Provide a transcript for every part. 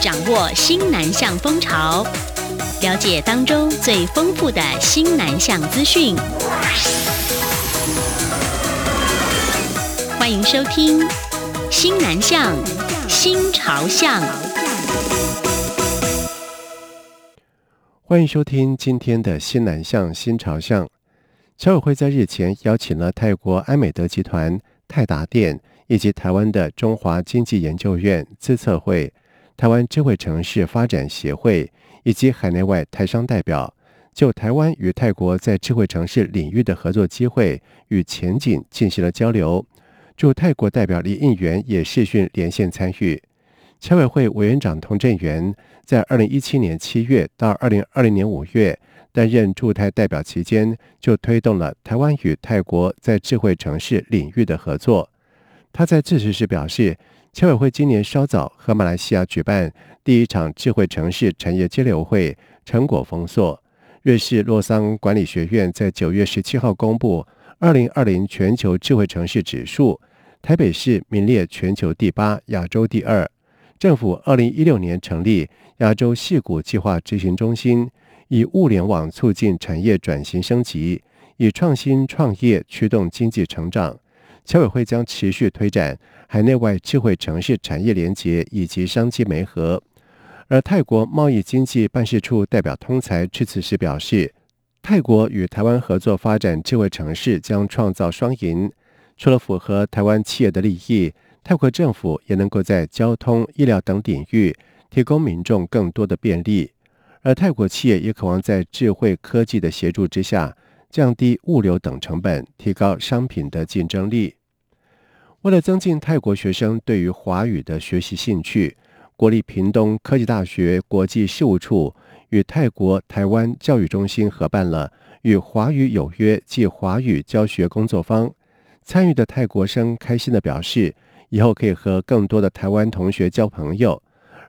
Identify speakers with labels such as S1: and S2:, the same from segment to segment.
S1: 掌握新南向风潮，了解当中最丰富的新南向资讯。欢迎收听《新南向新潮向》。
S2: 欢迎收听今天的《新南向新潮向》。侨委会在日前邀请了泰国安美德集团、泰达电以及台湾的中华经济研究院资策会、台湾智慧城市发展协会以及海内外台商代表，就台湾与泰国在智慧城市领域的合作机会与前景进行了交流。驻泰国代表李应元也视讯连线参与。侨委会委员长童振源在二零一七年七月到二零二零年五月。担任驻泰代表期间，就推动了台湾与泰国在智慧城市领域的合作。他在致辞时表示，侨委会今年稍早和马来西亚举办第一场智慧城市产业交流会，成果丰硕。瑞士洛桑管理学院在九月十七号公布二零二零全球智慧城市指数，台北市名列全球第八，亚洲第二。政府二零一六年成立亚洲细谷计划执行中心。以物联网促进产业转型升级，以创新创业驱动经济成长。侨委会将持续推展海内外智慧城市产业连结以及商机媒合。而泰国贸易经济办事处代表通才致辞时表示，泰国与台湾合作发展智慧城市将创造双赢。除了符合台湾企业的利益，泰国政府也能够在交通、医疗等领域提供民众更多的便利。而泰国企业也渴望在智慧科技的协助之下，降低物流等成本，提高商品的竞争力。为了增进泰国学生对于华语的学习兴趣，国立屏东科技大学国际事务处与泰国台湾教育中心合办了“与华语有约”暨华语教学工作坊。参与的泰国生开心地表示，以后可以和更多的台湾同学交朋友。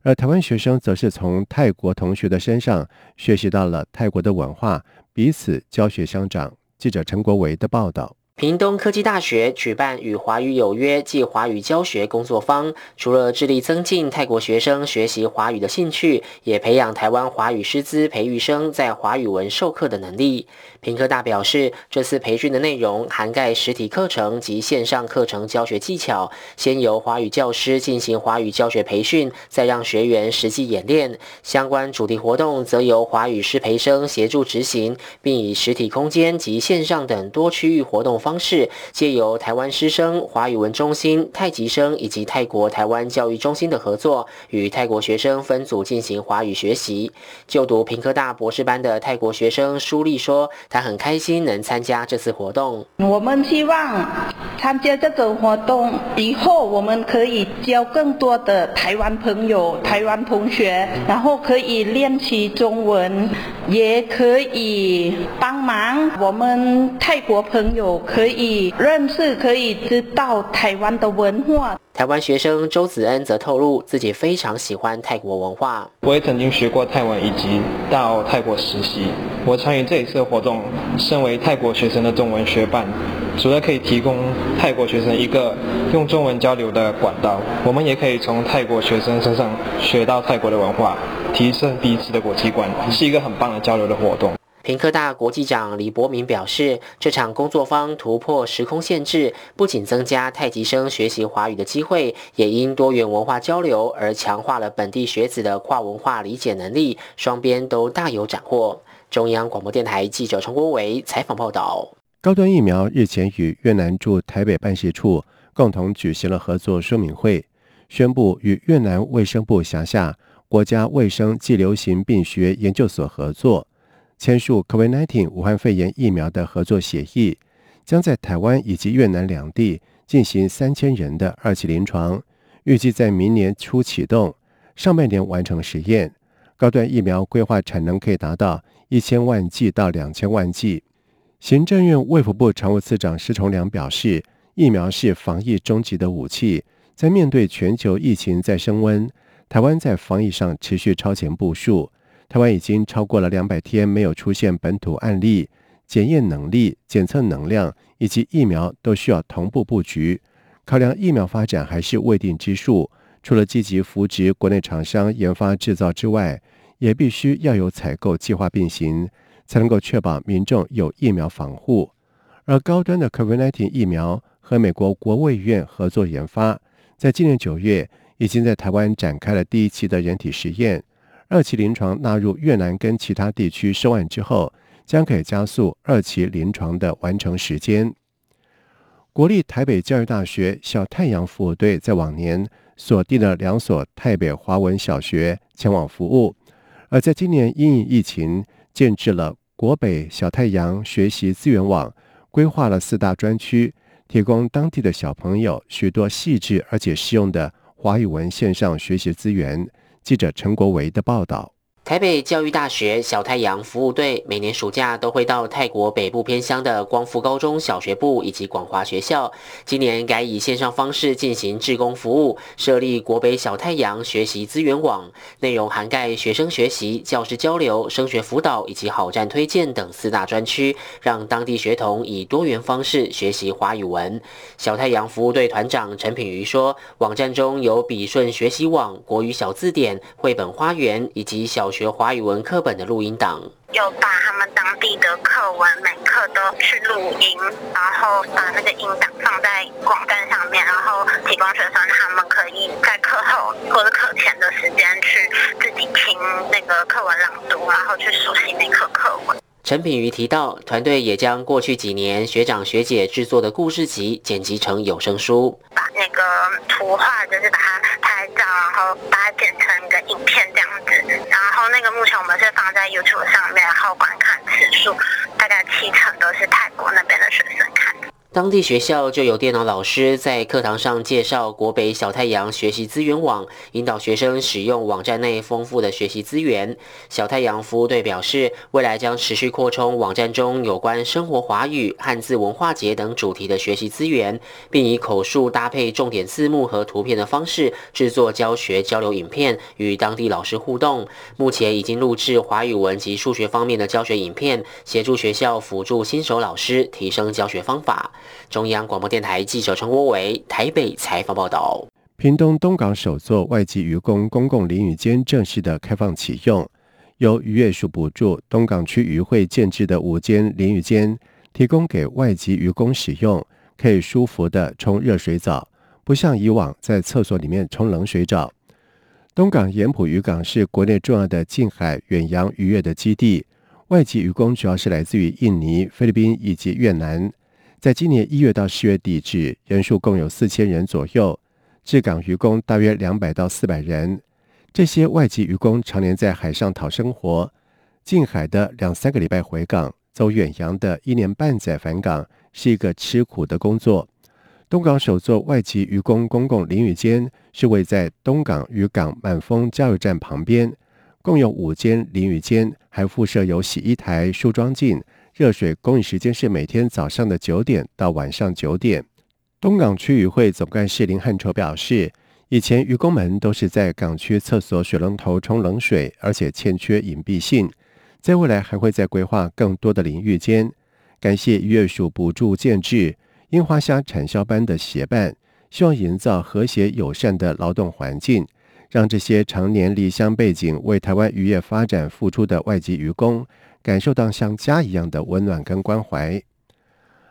S2: 而台湾学生则是从泰国同学的身上学习到了泰国的文化，彼此教学相长。记者陈国维的报道。
S3: 屏东科技大学举办与华语有约暨华语教学工作坊，除了致力增进泰国学生学习华语的兴趣，也培养台湾华语师资培育生在华语文授课的能力。屏科大表示，这次培训的内容涵盖实体课程及线上课程教学技巧，先由华语教师进行华语教学培训，再让学员实际演练。相关主题活动则由华语师培生协助执行，并以实体空间及线上等多区域活动方式，借由台湾师生、华语文中心、太极生以及泰国台湾教育中心的合作，与泰国学生分组进行华语学习。就读屏科大博士班的泰国学生舒丽说：“他很开心能参加这次活动。
S4: 我们希望参加这种活动以后，我们可以交更多的台湾朋友、台湾同学，然后可以练习中文，也可以帮忙我们泰国朋友。”可以认识，可以知道台湾的文化。
S3: 台湾学生周子恩则透露，自己非常喜欢泰国文化。
S5: 我也曾经学过泰文，以及到泰国实习。我参与这一次活动，身为泰国学生的中文学伴，除了可以提供泰国学生一个用中文交流的管道，我们也可以从泰国学生身上学到泰国的文化，提升彼此的国际观，是一个很棒的交流的活动。
S3: 屏科大国际长李博明表示，这场工作坊突破时空限制，不仅增加太极生学习华语的机会，也因多元文化交流而强化了本地学子的跨文化理解能力，双边都大有斩获。中央广播电台记者陈国维采访报道。
S2: 高端疫苗日前与越南驻台北办事处共同举行了合作说明会，宣布与越南卫生部辖下国家卫生暨流行病学研究所合作。签署 COVID-19 武汉肺炎疫苗的合作协议，将在台湾以及越南两地进行三千人的二期临床，预计在明年初启动，上半年完成实验。高端疫苗规划产能可以达到一千万剂到两千万剂。行政院卫福部常务次长施崇良表示，疫苗是防疫终极的武器，在面对全球疫情在升温，台湾在防疫上持续超前部署。台湾已经超过了两百天没有出现本土案例，检验能力、检测能量以及疫苗都需要同步布局。考量疫苗发展还是未定之数，除了积极扶植国内厂商研发制造之外，也必须要有采购计划并行，才能够确保民众有疫苗防护。而高端的 COVID-19 疫苗和美国国卫院合作研发，在今年九月已经在台湾展开了第一期的人体实验，二期临床纳入越南跟其他地区收案之后，将可以加速二期临床的完成时间。国立台北教育大学小太阳服务队在往年锁定了两所台北华文小学前往服务，而在今年因疫情，建置了国北小太阳学习资源网，规划了四大专区，提供当地的小朋友许多细致而且适用的华语文线上学习资源。记者陈国维的报道。
S3: 台北教育大学小太阳服务队每年暑假都会到泰国北部偏乡的光复高中小学部以及广华学校。今年改以线上方式进行志工服务，设立国北小太阳学习资源网，内容涵盖学生学习、教师交流、升学辅导以及好站推荐等四大专区，让当地学童以多元方式学习华语文。小太阳服务队团长陈品瑜说：“网站中有笔顺学习网、国语小字典、绘本花园以及小。”学华语文课本的录音档，
S6: 有把他们当地的课文每课都去录音，然后把那个音档放在网站上面，然后提供学生他们可以在课后或者课前的时间去自己听那个课文朗读，然后去熟悉那课课文。
S3: 陈品瑜提到，团队也将过去几年学长学姐制作的故事集剪辑成有声书，
S6: 把那个图画就是把它拍照，然后把它剪成一个影片这样子。然后那个目前我们是放在 YouTube 上面，然后观看次数大概七成都是泰国那边的学生看。
S3: 当地学校就有电脑老师在课堂上介绍国北小太阳学习资源网，引导学生使用网站内丰富的学习资源。小太阳服务队表示，未来将持续扩充网站中有关生活华语、汉字文化节等主题的学习资源，并以口述搭配重点字幕和图片的方式制作教学交流影片，与当地老师互动。目前已经录制华语文及数学方面的教学影片，协助学校辅助新手老师提升教学方法。中央广播电台记者陈国伟台北采访报道：
S2: 屏东东港首座外籍渔工公共淋浴间正式的开放启用，由渔业署补助东港区渔会建置的五间淋浴间，提供给外籍渔工使用，可以舒服的冲热水澡，不像以往在厕所里面冲冷水澡。东港盐埔渔港是国内重要的近海远洋渔业的基地，外籍渔工主要是来自于印尼、菲律宾以及越南。在今年一月到十月底止，人数共有四千人左右，至港渔工大约两百到四百人。这些外籍渔工常年在海上讨生活，近海的两三个礼拜回港，走远洋的一年半载返港，是一个吃苦的工作。东港首座外籍渔工公共淋浴间是位在东港渔港满丰加油站旁边，共有五间淋浴间，还附设有洗衣台、梳妆镜。热水供应时间是每天早上的九点到晚上九点。东港区渔会总干事林汉筹表示，以前渔工们都是在港区厕所水龙头冲冷水，而且欠缺隐蔽性。在未来还会再规划更多的淋浴间。感谢渔业署补助建制樱花虾产销班的协办，希望营造和谐友善的劳动环境，让这些常年离乡背井为台湾渔业发展付出的外籍渔工。感受到像家一样的温暖跟关怀。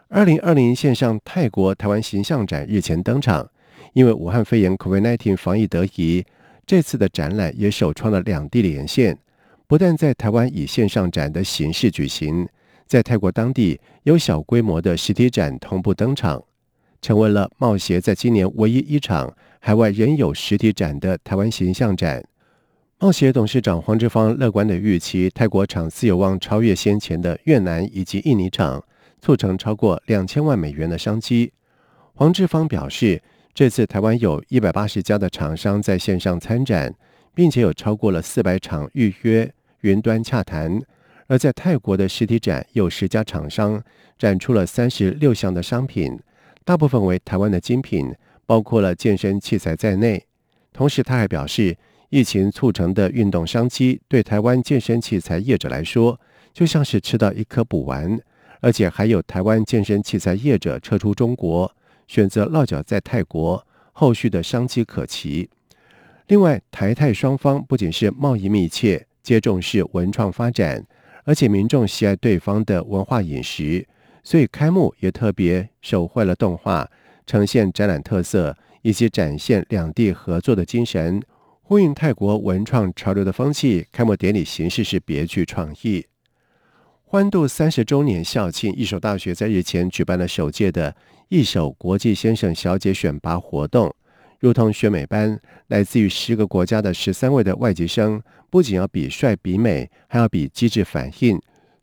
S2: 二零二零线上泰国台湾形象展日前登场，因为武汉肺炎 （COVID-19） 防疫得宜，这次的展览也首创了两地连线，不但在台湾以线上展的形式举行，在泰国当地有小规模的实体展同步登场，成为了贸协在今年唯一一场海外仍有实体展的台湾形象展。贸协董事长黄志芳乐观地预期，泰国场次有望超越先前的越南以及印尼场，促成超过两千万美元的商机。黄志芳表示，这次台湾有一百八十家的厂商在线上参展，并且有超过了四百场预约云端洽谈；而在泰国的实体展，有十家厂商展出了三十六项的商品，大部分为台湾的精品，包括了健身器材在内。同时，他还表示，疫情促成的运动商机，对台湾健身器材业者来说，就像是吃到一颗补丸，而且还有台湾健身器材业者撤出中国，选择落脚在泰国，后续的商机可期。另外，台泰双方不仅是贸易密切，皆重视文创发展，而且民众喜爱对方的文化饮食，所以开幕也特别手绘了动画，呈现展览特色，以及展现两地合作的精神，呼应泰国文创潮流的风气。开幕典礼形式是别具创意。欢度三十周年校庆，义守大学在日前举办了首届的一首国际先生小姐选拔活动。如同选美班，来自于十个国家的十三位的外籍生，不仅要比帅比美，还要比机智反应。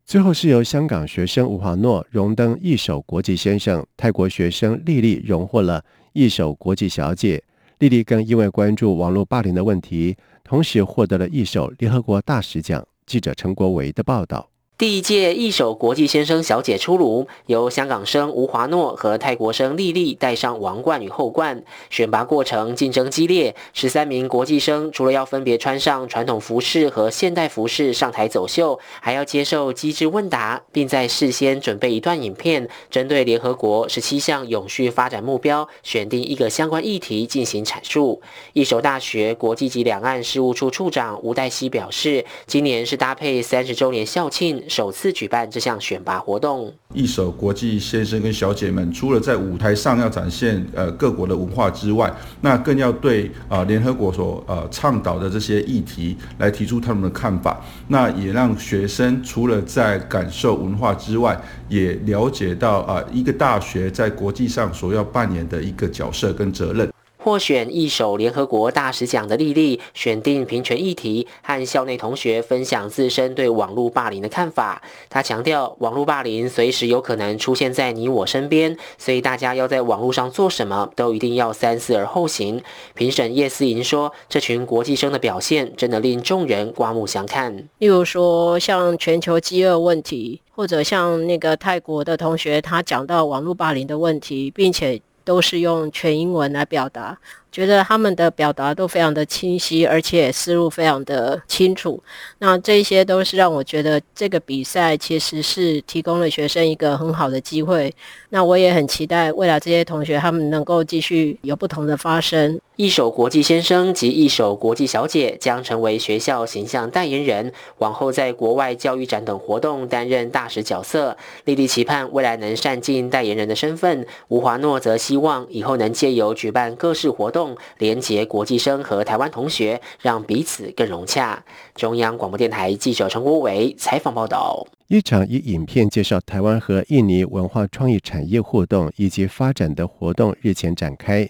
S2: 最后是由香港学生吴华诺荣登一手国际先生，泰国学生丽丽荣获了一手国际小姐。丽丽更因为关注网络霸凌的问题，同时获得了一手联合国大使奖。记者陈国维的报道。
S3: 第一届一手国际先生小姐出炉，由香港生吴华诺和泰国生丽丽带上王冠与后冠。选拔过程竞争激烈，十三名国际生除了要分别穿上传统服饰和现代服饰上台走秀，还要接受机智问答，并在事先准备一段影片，针对联合国十七项永续发展目标，选定一个相关议题进行阐述。义守大学国际及两岸事务处处长吴黛西表示，今年是搭配三十周年校庆。首次举办这项选拔活动，
S7: 一手国际先生跟小姐们，除了在舞台上要展现呃各国的文化之外，那更要对啊联合国所呃倡导的这些议题来提出他们的看法，那也让学生除了在感受文化之外，也了解到啊一个大学在国际上所要扮演的一个角色跟责任。
S3: 获选一首联合国大使奖的丽丽，选定平权议题，和校内同学分享自身对网络霸凌的看法。她强调，网络霸凌随时有可能出现在你我身边，所以大家要在网络上做什么，都一定要三思而后行。评审叶思莹说：“这群国际生的表现，真的令众人刮目相看。
S8: 例如说，像全球饥饿问题，或者像那个泰国的同学，他讲到网络霸凌的问题，并且。”都是用全英文来表达。觉得他们的表达都非常的清晰，而且思路非常的清楚。那这些都是让我觉得这个比赛其实是提供了学生一个很好的机会。那我也很期待未来这些同学他们能够继续有不同的发声。
S3: 一守国际先生及一守国际小姐将成为学校形象代言人，往后在国外教育展等活动担任大使角色。丽丽期盼未来能善尽代言人的身份。吴华诺则希望以后能借由举办各式活动。连结国际生和台湾同学，让彼此更融洽。中央广播电台记者陈国伟采访报道。
S2: 一场以影片介绍台湾和印尼文化创意产业互动以及发展的活动日前展开，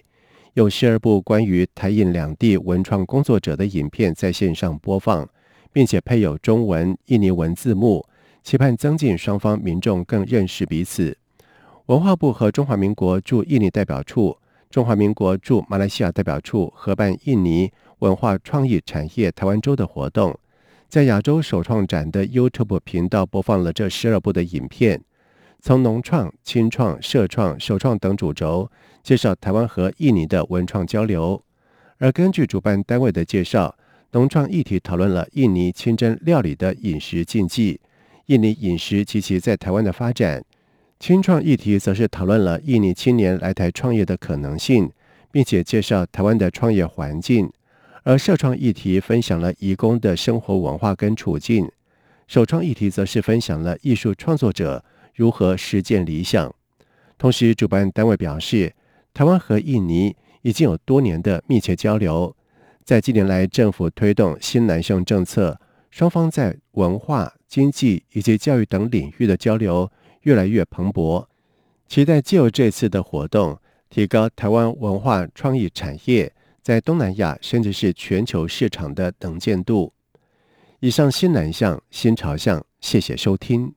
S2: 有十二部关于台印两地文创工作者的影片在线上播放，并且配有中文、印尼文字幕，期盼增进双方民众更认识彼此。文化部和中华民国驻印尼代表处。中华民国驻马来西亚代表处合办印尼文化创意产业台湾周的活动，在亚洲首创展的 YouTube 频道播放了这十二部的影片，从农创、青创、社创、首创等主轴介绍台湾和印尼的文创交流。而根据主办单位的介绍，农创议题讨论了印尼清真料理的饮食禁忌、印尼饮食及其在台湾的发展。青创议题则是讨论了印尼青年来台创业的可能性，并且介绍台湾的创业环境；而社创议题分享了移工的生活文化跟处境；手创议题则是分享了艺术创作者如何实践理想。同时，主办单位表示，台湾和印尼已经有多年的密切交流，在近年来政府推动新南向政策，双方在文化、经济以及教育等领域的交流。越来越蓬勃，期待借由这次的活动，提高台湾文化创意产业在东南亚甚至是全球市场的能见度。以上新南向新朝向，谢谢收听。